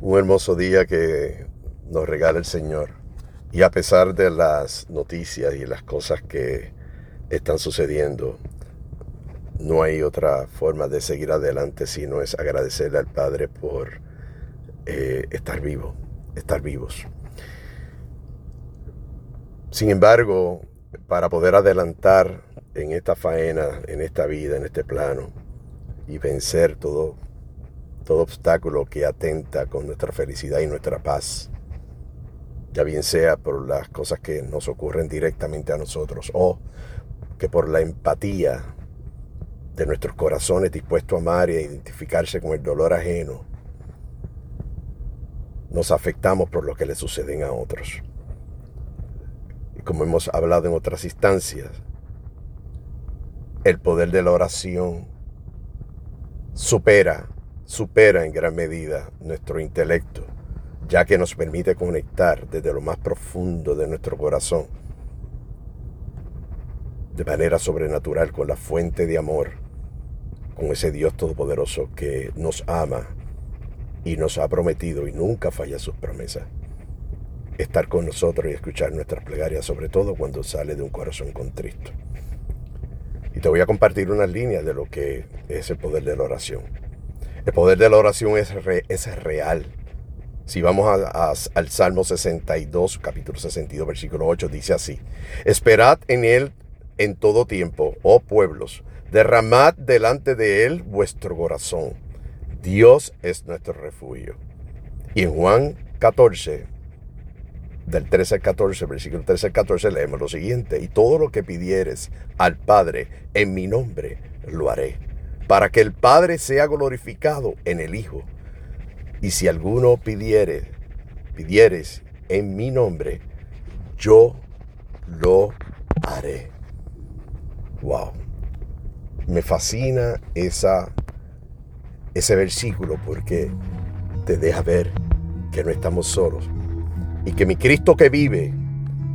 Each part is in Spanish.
un hermoso día que nos regala el Señor. Y a pesar de las noticias y las cosas que están sucediendo, no hay otra forma de seguir adelante sino es agradecerle al Padre por eh, estar vivo, estar vivos. Sin embargo, para poder adelantar en esta faena, en esta vida, en este plano, y vencer todo todo obstáculo que atenta con nuestra felicidad y nuestra paz, ya bien sea por las cosas que nos ocurren directamente a nosotros o que por la empatía de nuestros corazones dispuestos a amar y a identificarse con el dolor ajeno, nos afectamos por lo que le suceden a otros. Y como hemos hablado en otras instancias, el poder de la oración supera supera en gran medida nuestro intelecto, ya que nos permite conectar desde lo más profundo de nuestro corazón, de manera sobrenatural con la fuente de amor, con ese Dios todopoderoso que nos ama y nos ha prometido y nunca falla sus promesas. Estar con nosotros y escuchar nuestras plegarias, sobre todo cuando sale de un corazón contristo. Y te voy a compartir unas líneas de lo que es el poder de la oración. El poder de la oración es, es real. Si vamos al Salmo 62, capítulo 62, versículo 8, dice así, Esperad en Él en todo tiempo, oh pueblos, derramad delante de Él vuestro corazón. Dios es nuestro refugio. Y en Juan 14, del 13 al 14, versículo 13 al 14, leemos lo siguiente, y todo lo que pidieres al Padre en mi nombre, lo haré para que el Padre sea glorificado en el Hijo. Y si alguno pidiere, pidieres en mi nombre, yo lo haré. Wow. Me fascina esa, ese versículo porque te deja ver que no estamos solos y que mi Cristo que vive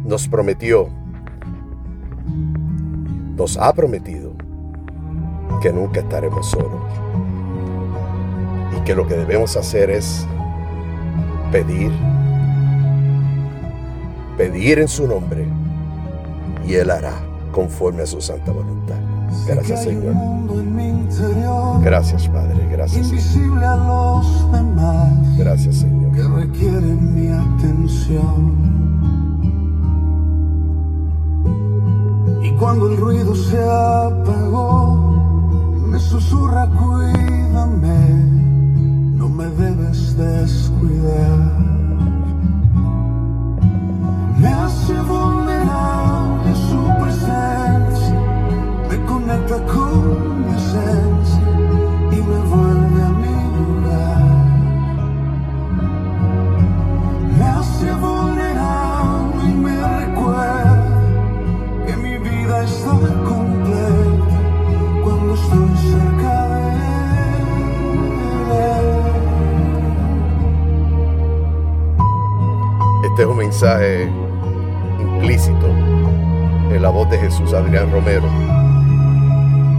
nos prometió, nos ha prometido que nunca estaremos solos. Y que lo que debemos hacer es pedir, pedir en su nombre, y Él hará conforme a su santa voluntad. Gracias Señor. Gracias Padre, gracias Señor. Gracias Señor. Que requieren mi atención. Y cuando el ruido se apagó, susurra, cuídame, no me debes descuidar. Me hace vulnerable su presencia, me conecta con Es un mensaje implícito en la voz de Jesús Adrián Romero.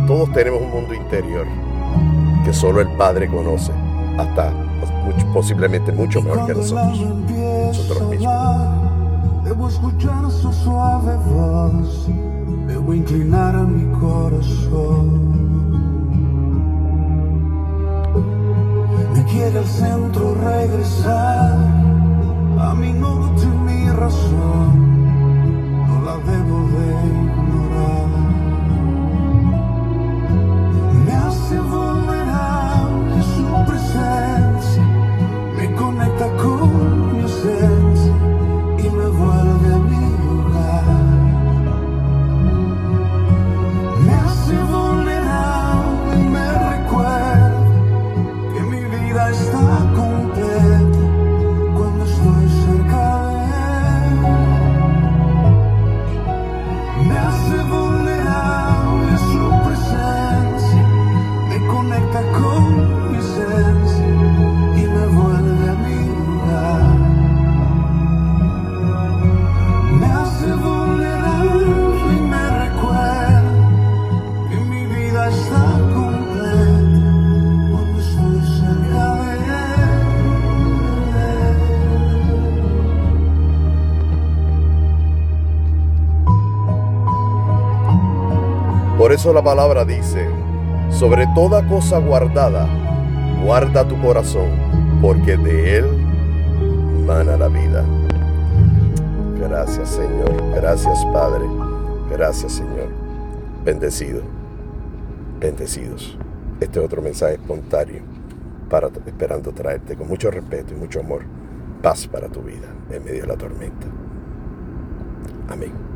Todos tenemos un mundo interior que solo el Padre conoce, hasta posiblemente mucho mejor que nosotros, mismos. Eso la palabra dice, sobre toda cosa guardada, guarda tu corazón, porque de él mana la vida. Gracias Señor, gracias Padre, gracias Señor. Bendecido, bendecidos. Este es otro mensaje espontáneo para esperando traerte con mucho respeto y mucho amor paz para tu vida en medio de la tormenta. Amén.